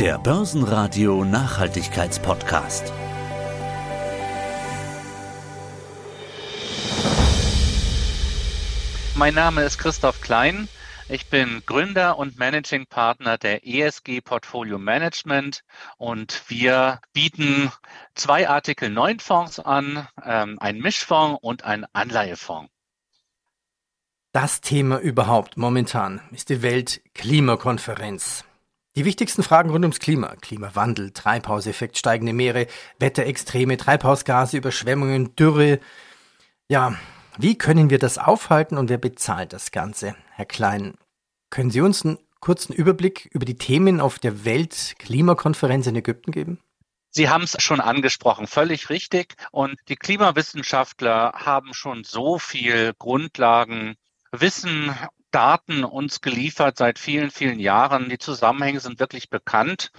Der Börsenradio Nachhaltigkeitspodcast. Mein Name ist Christoph Klein. Ich bin Gründer und Managing Partner der ESG Portfolio Management und wir bieten zwei Artikel 9 Fonds an, ähm, einen Mischfonds und einen Anleihefonds. Das Thema überhaupt momentan ist die Weltklimakonferenz. Die wichtigsten Fragen rund ums Klima, Klimawandel, Treibhauseffekt, steigende Meere, Wetterextreme, Treibhausgase, Überschwemmungen, Dürre. Ja, wie können wir das aufhalten und wer bezahlt das Ganze? Herr Klein, können Sie uns einen kurzen Überblick über die Themen auf der Weltklimakonferenz in Ägypten geben? Sie haben es schon angesprochen, völlig richtig. Und die Klimawissenschaftler haben schon so viel Grundlagen, Wissen, Daten uns geliefert seit vielen, vielen Jahren. Die Zusammenhänge sind wirklich bekannt.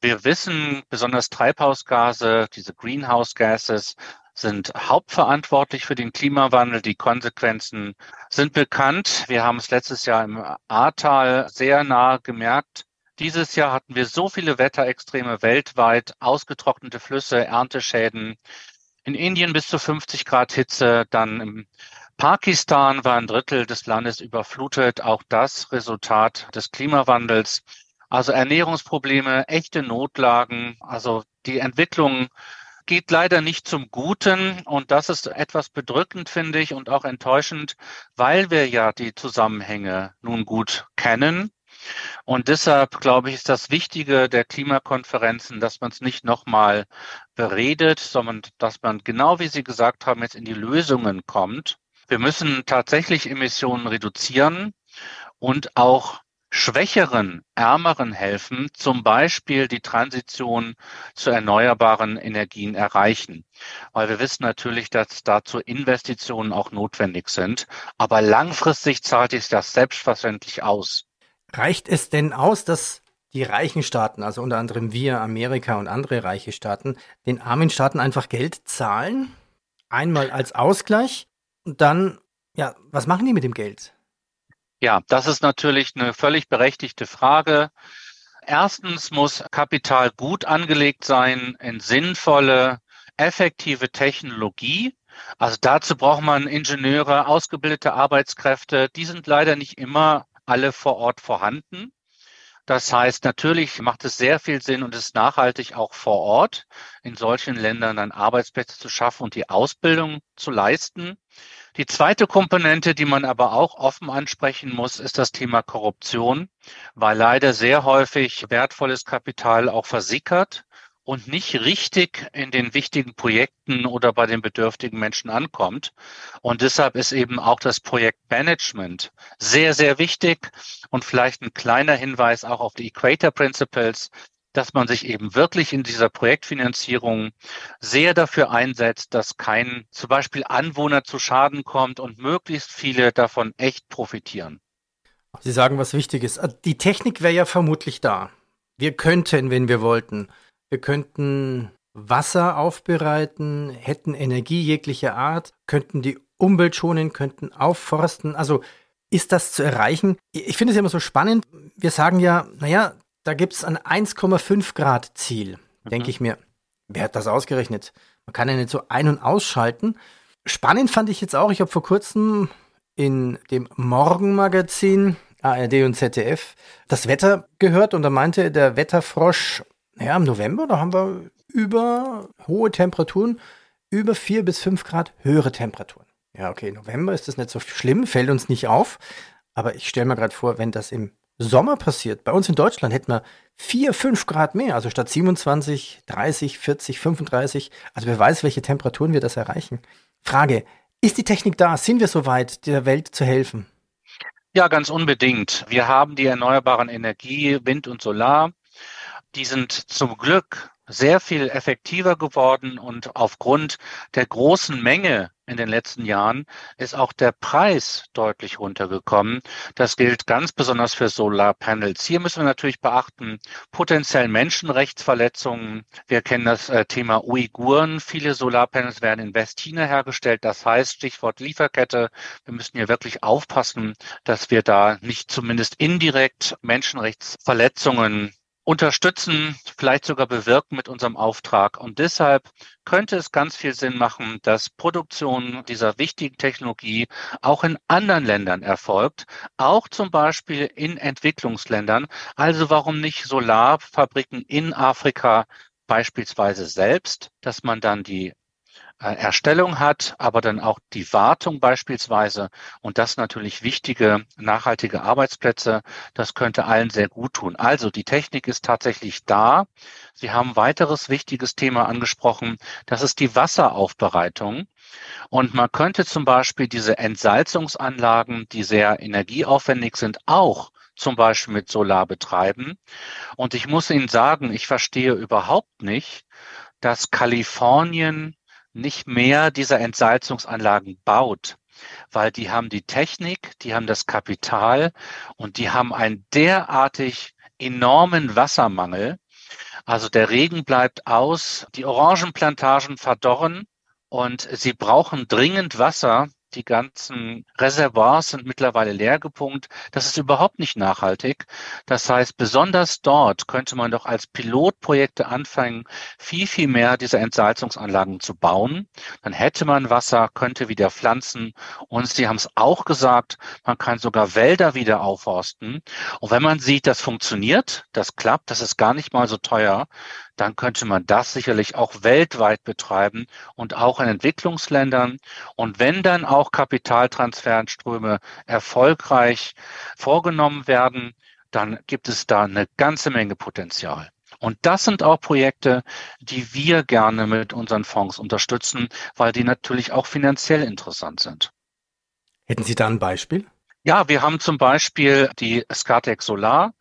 Wir wissen, besonders Treibhausgase, diese Greenhouse Gases, sind hauptverantwortlich für den Klimawandel. Die Konsequenzen sind bekannt. Wir haben es letztes Jahr im Ahrtal sehr nahe gemerkt. Dieses Jahr hatten wir so viele Wetterextreme weltweit, ausgetrocknete Flüsse, Ernteschäden. In Indien bis zu 50 Grad Hitze, dann im Pakistan war ein Drittel des Landes überflutet. Auch das Resultat des Klimawandels. Also Ernährungsprobleme, echte Notlagen. Also die Entwicklung geht leider nicht zum Guten und das ist etwas bedrückend, finde ich, und auch enttäuschend, weil wir ja die Zusammenhänge nun gut kennen. Und deshalb, glaube ich, ist das Wichtige der Klimakonferenzen, dass man es nicht nochmal beredet, sondern dass man genau wie Sie gesagt haben, jetzt in die Lösungen kommt. Wir müssen tatsächlich Emissionen reduzieren und auch schwächeren, ärmeren helfen, zum Beispiel die Transition zu erneuerbaren Energien erreichen. Weil wir wissen natürlich, dass dazu Investitionen auch notwendig sind. Aber langfristig zahlt sich das selbstverständlich aus. Reicht es denn aus, dass die reichen Staaten, also unter anderem wir, Amerika und andere reiche Staaten, den armen Staaten einfach Geld zahlen? Einmal als Ausgleich und dann, ja, was machen die mit dem Geld? Ja, das ist natürlich eine völlig berechtigte Frage. Erstens muss Kapital gut angelegt sein in sinnvolle, effektive Technologie. Also dazu braucht man Ingenieure, ausgebildete Arbeitskräfte. Die sind leider nicht immer alle vor Ort vorhanden. Das heißt, natürlich macht es sehr viel Sinn und ist nachhaltig auch vor Ort in solchen Ländern dann Arbeitsplätze zu schaffen und die Ausbildung zu leisten. Die zweite Komponente, die man aber auch offen ansprechen muss, ist das Thema Korruption, weil leider sehr häufig wertvolles Kapital auch versickert und nicht richtig in den wichtigen Projekten oder bei den bedürftigen Menschen ankommt. Und deshalb ist eben auch das Projektmanagement sehr, sehr wichtig. Und vielleicht ein kleiner Hinweis auch auf die Equator Principles dass man sich eben wirklich in dieser Projektfinanzierung sehr dafür einsetzt, dass kein zum Beispiel Anwohner zu Schaden kommt und möglichst viele davon echt profitieren. Sie sagen was Wichtiges. Äh, die Technik wäre ja vermutlich da. Wir könnten, wenn wir wollten, wir könnten Wasser aufbereiten, hätten Energie jeglicher Art, könnten die Umwelt schonen, könnten aufforsten. Also ist das zu erreichen? Ich finde es immer so spannend. Wir sagen ja, naja, da gibt es ein 1,5 Grad Ziel. Mhm. Denke ich mir, wer hat das ausgerechnet? Man kann ja nicht so ein- und ausschalten. Spannend fand ich jetzt auch, ich habe vor kurzem in dem Morgenmagazin ARD und ZDF das Wetter gehört und da meinte der Wetterfrosch, ja, im November, da haben wir über hohe Temperaturen, über 4 bis 5 Grad höhere Temperaturen. Ja, okay, November ist das nicht so schlimm, fällt uns nicht auf. Aber ich stelle mir gerade vor, wenn das im Sommer passiert. Bei uns in Deutschland hätten wir 4, 5 Grad mehr, also statt 27, 30, 40, 35. Also wer weiß, welche Temperaturen wir das erreichen. Frage, ist die Technik da? Sind wir soweit, der Welt zu helfen? Ja, ganz unbedingt. Wir haben die erneuerbaren Energie, Wind und Solar. Die sind zum Glück sehr viel effektiver geworden und aufgrund der großen Menge in den letzten Jahren ist auch der Preis deutlich runtergekommen. Das gilt ganz besonders für Solarpanels. Hier müssen wir natürlich beachten, potenziell Menschenrechtsverletzungen. Wir kennen das äh, Thema Uiguren. Viele Solarpanels werden in Westchina hergestellt. Das heißt, Stichwort Lieferkette. Wir müssen hier wirklich aufpassen, dass wir da nicht zumindest indirekt Menschenrechtsverletzungen unterstützen, vielleicht sogar bewirken mit unserem Auftrag. Und deshalb könnte es ganz viel Sinn machen, dass Produktion dieser wichtigen Technologie auch in anderen Ländern erfolgt, auch zum Beispiel in Entwicklungsländern. Also warum nicht Solarfabriken in Afrika beispielsweise selbst, dass man dann die äh, Erstellung hat, aber dann auch die Wartung beispielsweise und das natürlich wichtige, nachhaltige Arbeitsplätze. Das könnte allen sehr gut tun. Also die Technik ist tatsächlich da. Sie haben weiteres wichtiges Thema angesprochen. Das ist die Wasseraufbereitung. Und man könnte zum Beispiel diese Entsalzungsanlagen, die sehr energieaufwendig sind, auch zum Beispiel mit Solar betreiben. Und ich muss Ihnen sagen, ich verstehe überhaupt nicht, dass Kalifornien nicht mehr dieser Entsalzungsanlagen baut, weil die haben die Technik, die haben das Kapital und die haben einen derartig enormen Wassermangel. Also der Regen bleibt aus, die Orangenplantagen verdorren und sie brauchen dringend Wasser, die ganzen Reservoirs sind mittlerweile leer gepumpt. Das ist überhaupt nicht nachhaltig. Das heißt, besonders dort könnte man doch als Pilotprojekte anfangen, viel, viel mehr dieser Entsalzungsanlagen zu bauen. Dann hätte man Wasser, könnte wieder pflanzen. Und Sie haben es auch gesagt, man kann sogar Wälder wieder aufforsten. Und wenn man sieht, das funktioniert, das klappt, das ist gar nicht mal so teuer, dann könnte man das sicherlich auch weltweit betreiben und auch in Entwicklungsländern. Und wenn dann auch Kapitaltransferströme erfolgreich vorgenommen werden, dann gibt es da eine ganze Menge Potenzial. Und das sind auch Projekte, die wir gerne mit unseren Fonds unterstützen, weil die natürlich auch finanziell interessant sind. Hätten Sie da ein Beispiel? Ja, wir haben zum Beispiel die Skatec Solar.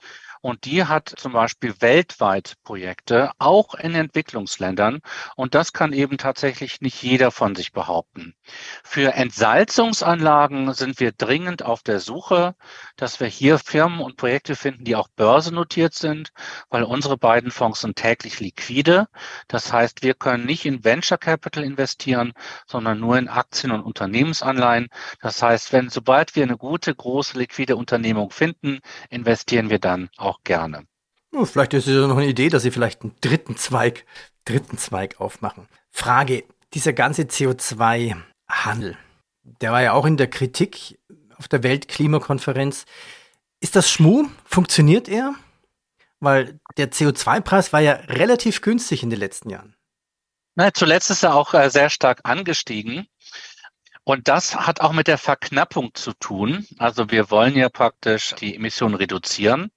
Und die hat zum Beispiel weltweit Projekte, auch in Entwicklungsländern. Und das kann eben tatsächlich nicht jeder von sich behaupten. Für Entsalzungsanlagen sind wir dringend auf der Suche, dass wir hier Firmen und Projekte finden, die auch börsennotiert sind, weil unsere beiden Fonds sind täglich liquide. Das heißt, wir können nicht in Venture Capital investieren, sondern nur in Aktien und Unternehmensanleihen. Das heißt, wenn sobald wir eine gute, große, liquide Unternehmung finden, investieren wir dann auch gerne. Vielleicht ist es ja noch eine Idee, dass Sie vielleicht einen dritten Zweig, dritten Zweig aufmachen. Frage, dieser ganze CO2-Handel, der war ja auch in der Kritik auf der Weltklimakonferenz. Ist das Schmuh? Funktioniert er? Weil der CO2-Preis war ja relativ günstig in den letzten Jahren. Na, zuletzt ist er auch äh, sehr stark angestiegen. Und das hat auch mit der Verknappung zu tun. Also wir wollen ja praktisch die Emissionen reduzieren.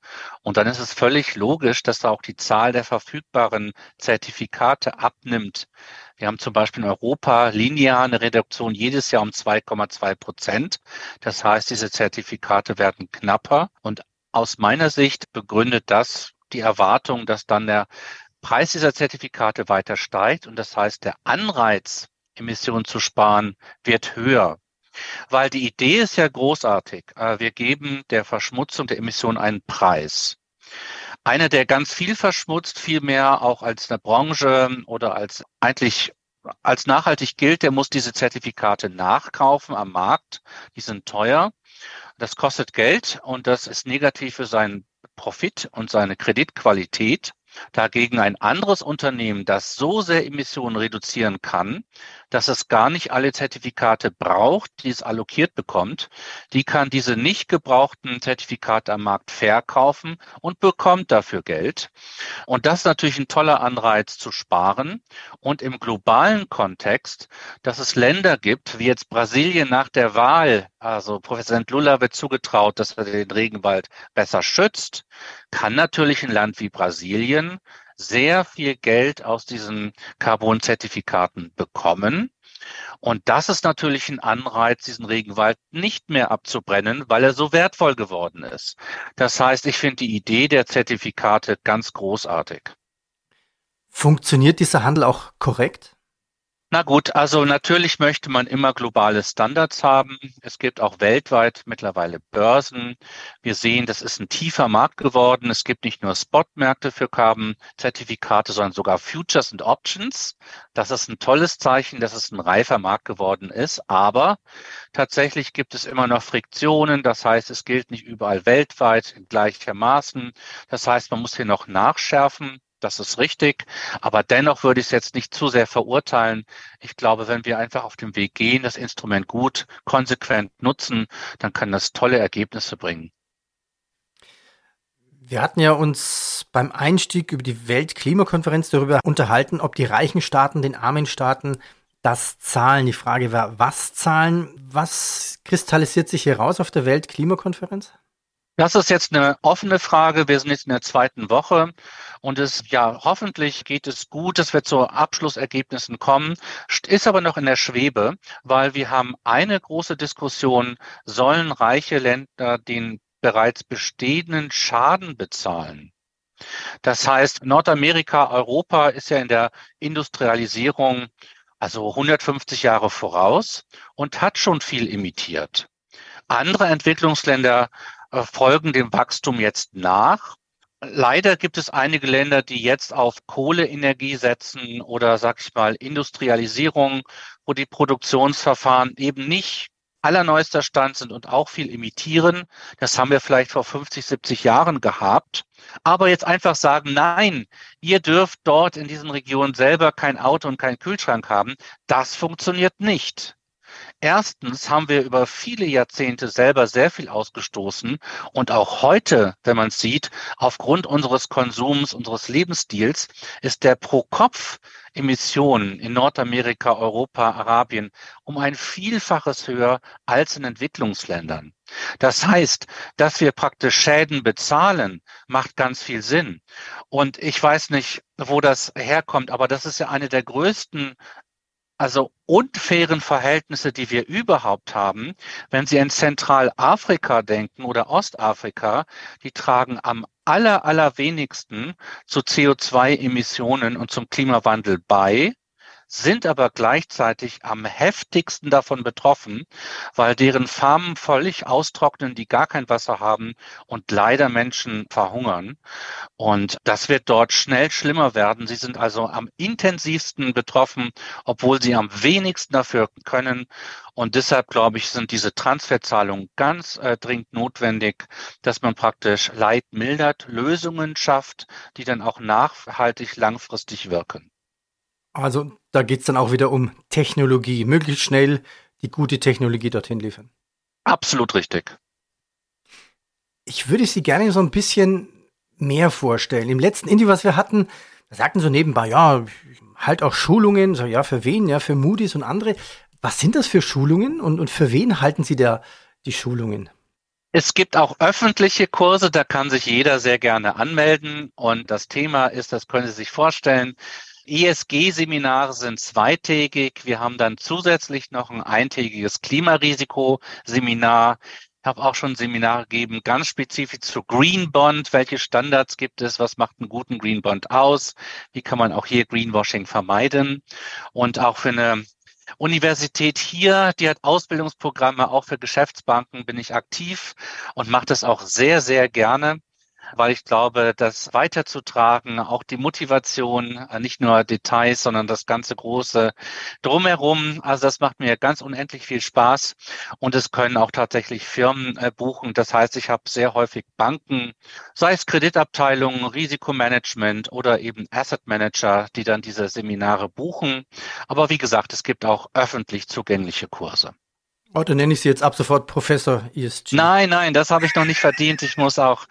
Und dann ist es völlig logisch, dass da auch die Zahl der verfügbaren Zertifikate abnimmt. Wir haben zum Beispiel in Europa linear eine Reduktion jedes Jahr um 2,2 Prozent. Das heißt, diese Zertifikate werden knapper. Und aus meiner Sicht begründet das die Erwartung, dass dann der Preis dieser Zertifikate weiter steigt. Und das heißt, der Anreiz, Emissionen zu sparen, wird höher. Weil die Idee ist ja großartig. Äh, wir geben der Verschmutzung der Emissionen einen Preis. Einer, der ganz viel verschmutzt, viel mehr auch als eine Branche oder als eigentlich als nachhaltig gilt, der muss diese Zertifikate nachkaufen am Markt. Die sind teuer. Das kostet Geld und das ist negativ für seinen Profit und seine Kreditqualität. Dagegen ein anderes Unternehmen, das so sehr Emissionen reduzieren kann, dass es gar nicht alle Zertifikate braucht, die es allokiert bekommt, die kann diese nicht gebrauchten Zertifikate am Markt verkaufen und bekommt dafür Geld. Und das ist natürlich ein toller Anreiz zu sparen. Und im globalen Kontext, dass es Länder gibt, wie jetzt Brasilien nach der Wahl, also Präsident Lula wird zugetraut, dass er den Regenwald besser schützt, kann natürlich ein Land wie Brasilien sehr viel Geld aus diesen Carbon-Zertifikaten bekommen. Und das ist natürlich ein Anreiz, diesen Regenwald nicht mehr abzubrennen, weil er so wertvoll geworden ist. Das heißt, ich finde die Idee der Zertifikate ganz großartig. Funktioniert dieser Handel auch korrekt? Na gut, also natürlich möchte man immer globale Standards haben. Es gibt auch weltweit mittlerweile Börsen. Wir sehen, das ist ein tiefer Markt geworden. Es gibt nicht nur Spotmärkte für Carbon-Zertifikate, sondern sogar Futures und Options. Das ist ein tolles Zeichen, dass es ein reifer Markt geworden ist. Aber tatsächlich gibt es immer noch Friktionen. Das heißt, es gilt nicht überall weltweit gleichermaßen. Das heißt, man muss hier noch nachschärfen. Das ist richtig. Aber dennoch würde ich es jetzt nicht zu sehr verurteilen. Ich glaube, wenn wir einfach auf dem Weg gehen, das Instrument gut, konsequent nutzen, dann kann das tolle Ergebnisse bringen. Wir hatten ja uns beim Einstieg über die Weltklimakonferenz darüber unterhalten, ob die reichen Staaten den armen Staaten das zahlen. Die Frage war, was zahlen? Was kristallisiert sich hier raus auf der Weltklimakonferenz? Das ist jetzt eine offene Frage. Wir sind jetzt in der zweiten Woche und es, ja, hoffentlich geht es gut, dass wir zu Abschlussergebnissen kommen, ist aber noch in der Schwebe, weil wir haben eine große Diskussion, sollen reiche Länder den bereits bestehenden Schaden bezahlen? Das heißt, Nordamerika, Europa ist ja in der Industrialisierung also 150 Jahre voraus und hat schon viel imitiert. Andere Entwicklungsländer folgen dem Wachstum jetzt nach. Leider gibt es einige Länder, die jetzt auf Kohleenergie setzen oder, sag ich mal, Industrialisierung, wo die Produktionsverfahren eben nicht allerneuester Stand sind und auch viel imitieren. Das haben wir vielleicht vor 50, 70 Jahren gehabt. Aber jetzt einfach sagen, nein, ihr dürft dort in diesen Regionen selber kein Auto und keinen Kühlschrank haben, das funktioniert nicht. Erstens haben wir über viele Jahrzehnte selber sehr viel ausgestoßen und auch heute, wenn man es sieht, aufgrund unseres Konsums, unseres Lebensstils, ist der Pro-Kopf Emissionen in Nordamerika, Europa, Arabien um ein Vielfaches höher als in Entwicklungsländern. Das heißt, dass wir praktisch Schäden bezahlen, macht ganz viel Sinn. Und ich weiß nicht, wo das herkommt, aber das ist ja eine der größten also unfairen Verhältnisse, die wir überhaupt haben, wenn Sie in Zentralafrika denken oder Ostafrika, die tragen am aller, allerwenigsten zu CO2-Emissionen und zum Klimawandel bei sind aber gleichzeitig am heftigsten davon betroffen, weil deren Farmen völlig austrocknen, die gar kein Wasser haben und leider Menschen verhungern. Und das wird dort schnell schlimmer werden. Sie sind also am intensivsten betroffen, obwohl sie am wenigsten dafür können. Und deshalb, glaube ich, sind diese Transferzahlungen ganz äh, dringend notwendig, dass man praktisch Leid mildert, Lösungen schafft, die dann auch nachhaltig langfristig wirken. Also da geht es dann auch wieder um Technologie, möglichst schnell die gute Technologie dorthin liefern. Absolut richtig. Ich würde Sie gerne so ein bisschen mehr vorstellen. Im letzten Interview, was wir hatten, da sagten so nebenbei, ja, halt auch Schulungen, so ja, für wen, ja, für Moody's und andere. Was sind das für Schulungen und, und für wen halten Sie da die Schulungen? Es gibt auch öffentliche Kurse, da kann sich jeder sehr gerne anmelden. Und das Thema ist, das können Sie sich vorstellen, ESG-Seminare sind zweitägig. Wir haben dann zusätzlich noch ein eintägiges Klimarisiko-Seminar. Ich habe auch schon Seminare gegeben, ganz spezifisch zu Green Bond. Welche Standards gibt es? Was macht einen guten Green Bond aus? Wie kann man auch hier Greenwashing vermeiden? Und auch für eine Universität hier, die hat Ausbildungsprogramme, auch für Geschäftsbanken bin ich aktiv und mache das auch sehr, sehr gerne weil ich glaube, das weiterzutragen, auch die Motivation, äh, nicht nur Details, sondern das ganze große drumherum, also das macht mir ganz unendlich viel Spaß und es können auch tatsächlich Firmen äh, buchen. Das heißt, ich habe sehr häufig Banken, sei es Kreditabteilungen, Risikomanagement oder eben Asset Manager, die dann diese Seminare buchen. Aber wie gesagt, es gibt auch öffentlich zugängliche Kurse. Oh, dann nenne ich Sie jetzt ab sofort Professor ESG. Nein, nein, das habe ich noch nicht verdient. Ich muss auch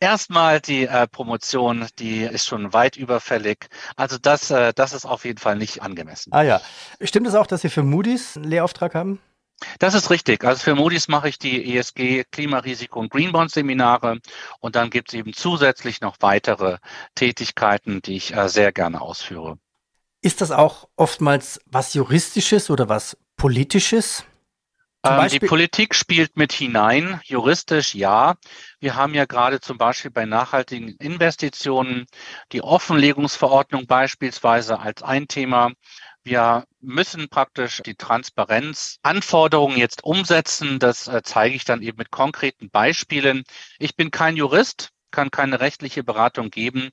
erstmal die äh, Promotion, die ist schon weit überfällig. Also das, äh, das ist auf jeden Fall nicht angemessen. Ah ja. Stimmt es auch, dass Sie für Moody's einen Lehrauftrag haben? Das ist richtig. Also für Moody's mache ich die ESG Klimarisiko und Greenbond Seminare und dann gibt es eben zusätzlich noch weitere Tätigkeiten, die ich äh, sehr gerne ausführe. Ist das auch oftmals was Juristisches oder was Politisches? Ähm, die Politik spielt mit hinein, juristisch ja. Wir haben ja gerade zum Beispiel bei nachhaltigen Investitionen die Offenlegungsverordnung beispielsweise als ein Thema, Wir müssen praktisch die Transparenzanforderungen jetzt umsetzen. Das äh, zeige ich dann eben mit konkreten Beispielen. Ich bin kein Jurist, kann keine rechtliche Beratung geben,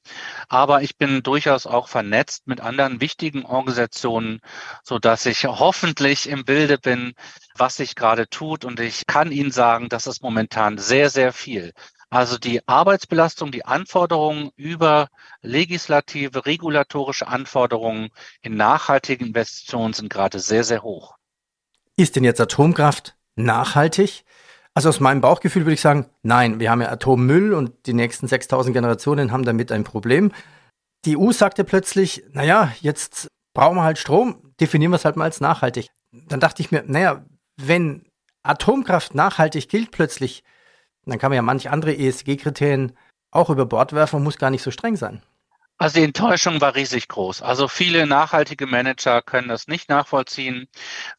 aber ich bin durchaus auch vernetzt mit anderen wichtigen Organisationen, so dass ich hoffentlich im Bilde bin, was sich gerade tut. Und ich kann Ihnen sagen, das ist momentan sehr, sehr viel. Also die Arbeitsbelastung, die Anforderungen über legislative, regulatorische Anforderungen in nachhaltigen Investitionen sind gerade sehr, sehr hoch. Ist denn jetzt Atomkraft nachhaltig? Also aus meinem Bauchgefühl würde ich sagen, nein, wir haben ja Atommüll und die nächsten 6000 Generationen haben damit ein Problem. Die EU sagte plötzlich, naja, jetzt brauchen wir halt Strom, definieren wir es halt mal als nachhaltig. Dann dachte ich mir, naja, wenn Atomkraft nachhaltig gilt plötzlich, dann kann man ja manche andere ESG-Kriterien auch über Bord werfen und muss gar nicht so streng sein. Also die Enttäuschung war riesig groß. Also viele nachhaltige Manager können das nicht nachvollziehen.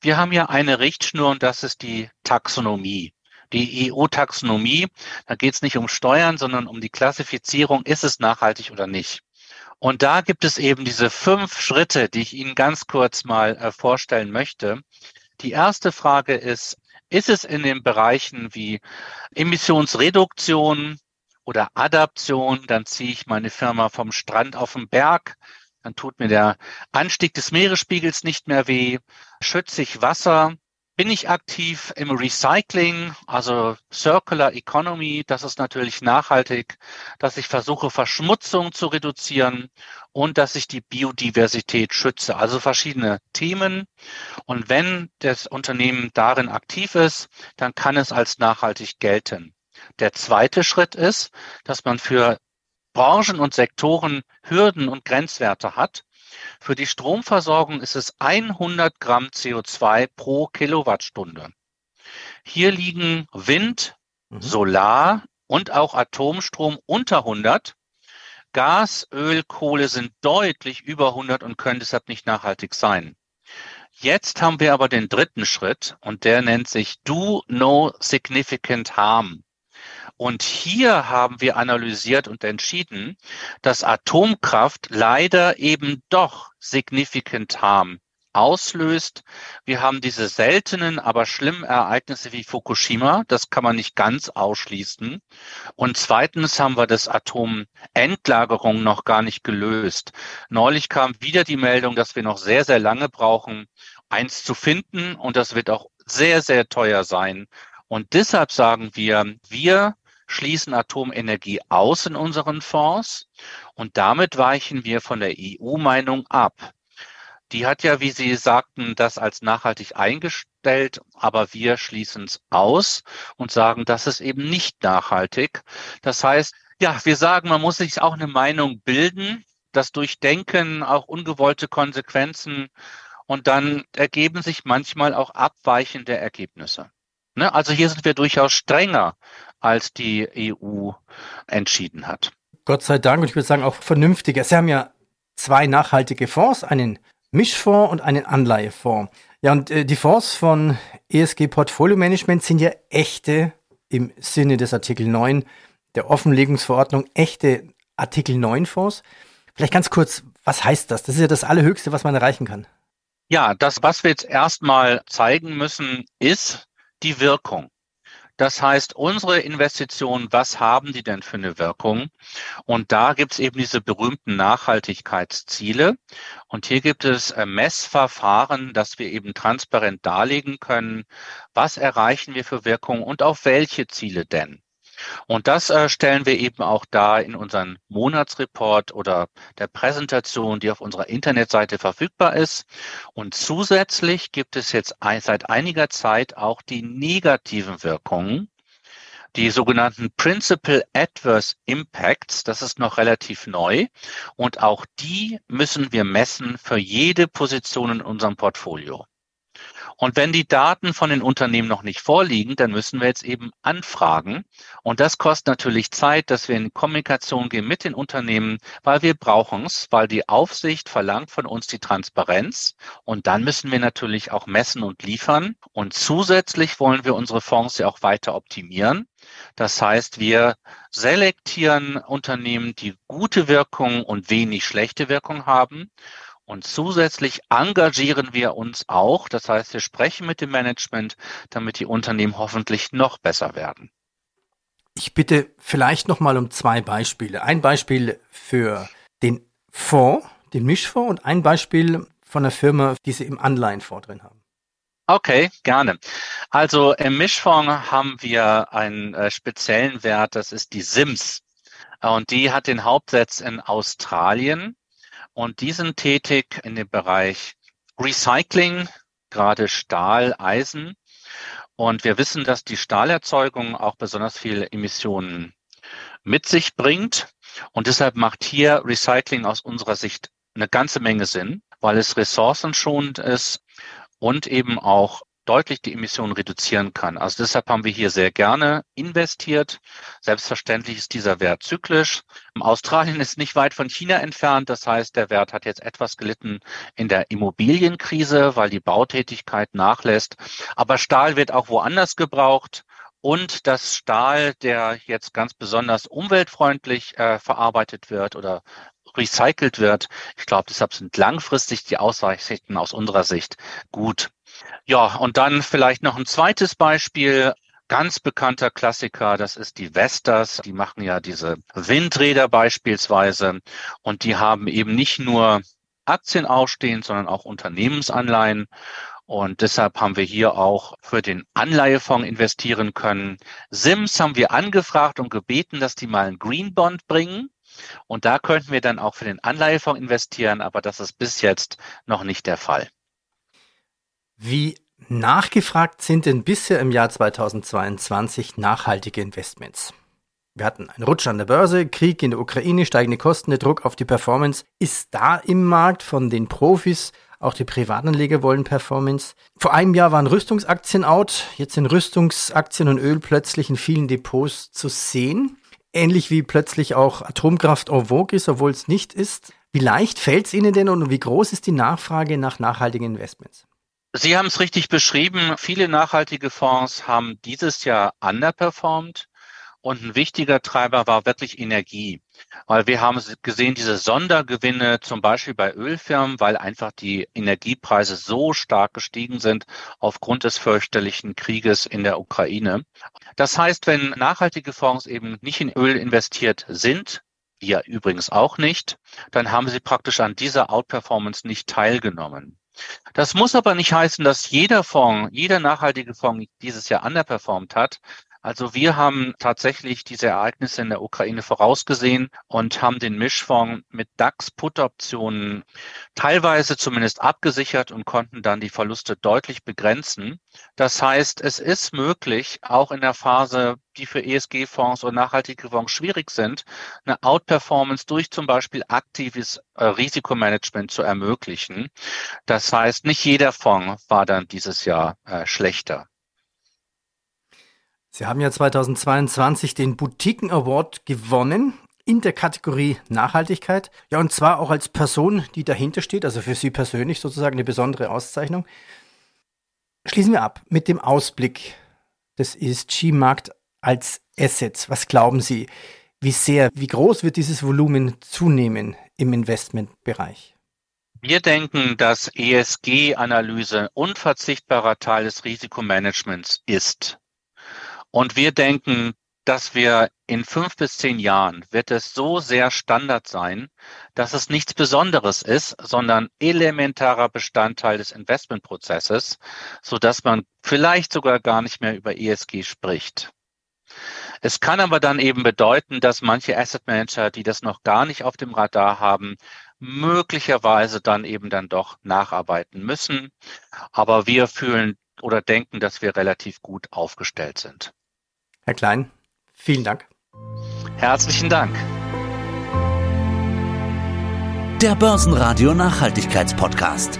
Wir haben ja eine Richtschnur und das ist die Taxonomie die EU-Taxonomie. Da geht es nicht um Steuern, sondern um die Klassifizierung, ist es nachhaltig oder nicht. Und da gibt es eben diese fünf Schritte, die ich Ihnen ganz kurz mal äh, vorstellen möchte. Die erste Frage ist, ist es in den Bereichen wie Emissionsreduktion oder Adaption, dann ziehe ich meine Firma vom Strand auf den Berg, dann tut mir der Anstieg des Meeresspiegels nicht mehr weh, schütze ich Wasser, bin ich aktiv im Recycling, also Circular Economy. Das ist natürlich nachhaltig, dass ich versuche, Verschmutzung zu reduzieren und dass ich die Biodiversität schütze. Also verschiedene Themen. Und wenn das Unternehmen darin aktiv ist, dann kann es als nachhaltig gelten. Der zweite Schritt ist, dass man für Branchen und Sektoren Hürden und Grenzwerte hat. Für die Stromversorgung ist es 100 Gramm CO2 pro Kilowattstunde. Hier liegen Wind, mhm. Solar und auch Atomstrom unter 100. Gas, Öl, Kohle sind deutlich über 100 und können deshalb nicht nachhaltig sein. Jetzt haben wir aber den dritten Schritt und der nennt sich Do No Significant Harm. Und hier haben wir analysiert und entschieden, dass Atomkraft leider eben doch significant harm auslöst. Wir haben diese seltenen, aber schlimmen Ereignisse wie Fukushima. Das kann man nicht ganz ausschließen. Und zweitens haben wir das Atomendlagerung noch gar nicht gelöst. Neulich kam wieder die Meldung, dass wir noch sehr, sehr lange brauchen, eins zu finden. Und das wird auch sehr, sehr teuer sein. Und deshalb sagen wir, wir schließen Atomenergie aus in unseren Fonds und damit weichen wir von der EU-Meinung ab. Die hat ja, wie Sie sagten, das als nachhaltig eingestellt, aber wir schließen es aus und sagen, das ist eben nicht nachhaltig. Das heißt, ja, wir sagen, man muss sich auch eine Meinung bilden, das Durchdenken, auch ungewollte Konsequenzen und dann ergeben sich manchmal auch abweichende Ergebnisse. Ne? Also hier sind wir durchaus strenger, als die EU entschieden hat. Gott sei Dank und ich würde sagen auch vernünftiger. Sie haben ja zwei nachhaltige Fonds, einen Mischfonds und einen Anleihefonds. Ja, und äh, die Fonds von ESG Portfolio Management sind ja echte im Sinne des Artikel 9 der Offenlegungsverordnung, echte Artikel 9 Fonds. Vielleicht ganz kurz, was heißt das? Das ist ja das Allerhöchste, was man erreichen kann. Ja, das, was wir jetzt erstmal zeigen müssen, ist, die Wirkung. Das heißt, unsere Investitionen, was haben die denn für eine Wirkung? Und da gibt es eben diese berühmten Nachhaltigkeitsziele. Und hier gibt es äh, Messverfahren, dass wir eben transparent darlegen können, was erreichen wir für Wirkung und auf welche Ziele denn. Und das äh, stellen wir eben auch da in unseren Monatsreport oder der Präsentation, die auf unserer Internetseite verfügbar ist. Und zusätzlich gibt es jetzt seit einiger Zeit auch die negativen Wirkungen, die sogenannten Principal Adverse Impacts. Das ist noch relativ neu. Und auch die müssen wir messen für jede Position in unserem Portfolio. Und wenn die Daten von den Unternehmen noch nicht vorliegen, dann müssen wir jetzt eben anfragen. Und das kostet natürlich Zeit, dass wir in Kommunikation gehen mit den Unternehmen, weil wir brauchen es, weil die Aufsicht verlangt von uns die Transparenz. Und dann müssen wir natürlich auch messen und liefern. Und zusätzlich wollen wir unsere Fonds ja auch weiter optimieren. Das heißt, wir selektieren Unternehmen, die gute Wirkung und wenig schlechte Wirkung haben Und zusätzlich engagieren wir uns auch, das heißt, wir sprechen mit dem Management, damit die Unternehmen hoffentlich noch besser werden. Ich bitte vielleicht noch mal um zwei Beispiele. Ein Beispiel für den Fonds, den Mischfonds und ein Beispiel von der Firma, die Sie im Anleihenfonds drin haben. Okay, gerne. Also im Mischfonds haben wir einen äh, speziellen Wert, das ist die SIMS. Und die hat den Hauptsitz in Australien und die sind tätig in dem Bereich Recycling, gerade Stahl, Eisen. Und wir wissen, dass die Stahlerzeugung auch besonders viele Emissionen mit sich bringt. Und deshalb macht hier Recycling aus unserer Sicht eine ganze Menge Sinn, weil es ressourcenschonend ist und eben auch deutlich die Emissionen reduzieren kann. Also deshalb haben wir hier sehr gerne investiert. Selbstverständlich ist dieser Wert zyklisch. Australien ist nicht weit von China entfernt. Das heißt, der Wert hat jetzt etwas gelitten in der Immobilienkrise, weil die Bautätigkeit nachlässt. Aber Stahl wird auch woanders gebraucht. Und das Stahl, der jetzt ganz besonders umweltfreundlich äh, verarbeitet wird oder recycelt wird. Ich glaube, deshalb sind langfristig die Aussichten aus unserer Sicht gut. Ja, und dann vielleicht noch ein zweites Beispiel. Ganz bekannter Klassiker, das ist die Vestas. Die machen ja diese Windräder beispielsweise und die haben eben nicht nur Aktien ausstehen, sondern auch Unternehmensanleihen. Und deshalb haben wir hier auch für den Anleihefonds investieren können. Sims haben wir angefragt und gebeten, dass die mal einen Green Bond bringen. Und da könnten wir dann auch für den Anleihefonds investieren, aber das ist bis jetzt noch nicht der Fall. Wie nachgefragt sind denn bisher im Jahr 2022 nachhaltige Investments? Wir hatten einen Rutsch an der Börse, Krieg in der Ukraine, steigende Kosten, der Druck auf die Performance. Ist da im Markt von den Profis, auch die Privatanleger wollen Performance? Vor einem Jahr waren Rüstungsaktien out, jetzt sind Rüstungsaktien und Öl plötzlich in vielen Depots zu sehen. Ähnlich wie plötzlich auch Atomkraft en vogue ist, obwohl es nicht ist. Wie leicht fällt es Ihnen denn und wie groß ist die Nachfrage nach nachhaltigen Investments? Sie haben es richtig beschrieben. Viele nachhaltige Fonds haben dieses Jahr underperformed. Und ein wichtiger Treiber war wirklich Energie. Weil wir haben gesehen, diese Sondergewinne zum Beispiel bei Ölfirmen, weil einfach die Energiepreise so stark gestiegen sind aufgrund des fürchterlichen Krieges in der Ukraine. Das heißt, wenn nachhaltige Fonds eben nicht in Öl investiert sind, wir übrigens auch nicht, dann haben sie praktisch an dieser Outperformance nicht teilgenommen. Das muss aber nicht heißen, dass jeder Fonds, jeder nachhaltige Fonds dieses Jahr underperformed hat. Also wir haben tatsächlich diese Ereignisse in der Ukraine vorausgesehen und haben den Mischfonds mit DAX-Put-Optionen teilweise zumindest abgesichert und konnten dann die Verluste deutlich begrenzen. Das heißt, es ist möglich, auch in der Phase, die für ESG-Fonds und nachhaltige Fonds schwierig sind, eine Outperformance durch zum Beispiel aktives äh, Risikomanagement zu ermöglichen. Das heißt, nicht jeder Fonds war dann dieses Jahr äh, schlechter. Sie haben ja 2022 den Boutiquen Award gewonnen in der Kategorie Nachhaltigkeit. Ja, und zwar auch als Person, die dahinter steht, also für Sie persönlich sozusagen eine besondere Auszeichnung. Schließen wir ab mit dem Ausblick des ESG-Markt als Assets. Was glauben Sie? Wie sehr, wie groß wird dieses Volumen zunehmen im Investmentbereich? Wir denken, dass ESG-Analyse unverzichtbarer Teil des Risikomanagements ist. Und wir denken, dass wir in fünf bis zehn Jahren wird es so sehr Standard sein, dass es nichts Besonderes ist, sondern elementarer Bestandteil des Investmentprozesses, so dass man vielleicht sogar gar nicht mehr über ESG spricht. Es kann aber dann eben bedeuten, dass manche Asset Manager, die das noch gar nicht auf dem Radar haben, möglicherweise dann eben dann doch nacharbeiten müssen. Aber wir fühlen oder denken, dass wir relativ gut aufgestellt sind. Herr Klein, vielen Dank. Herzlichen Dank. Der Börsenradio Nachhaltigkeitspodcast.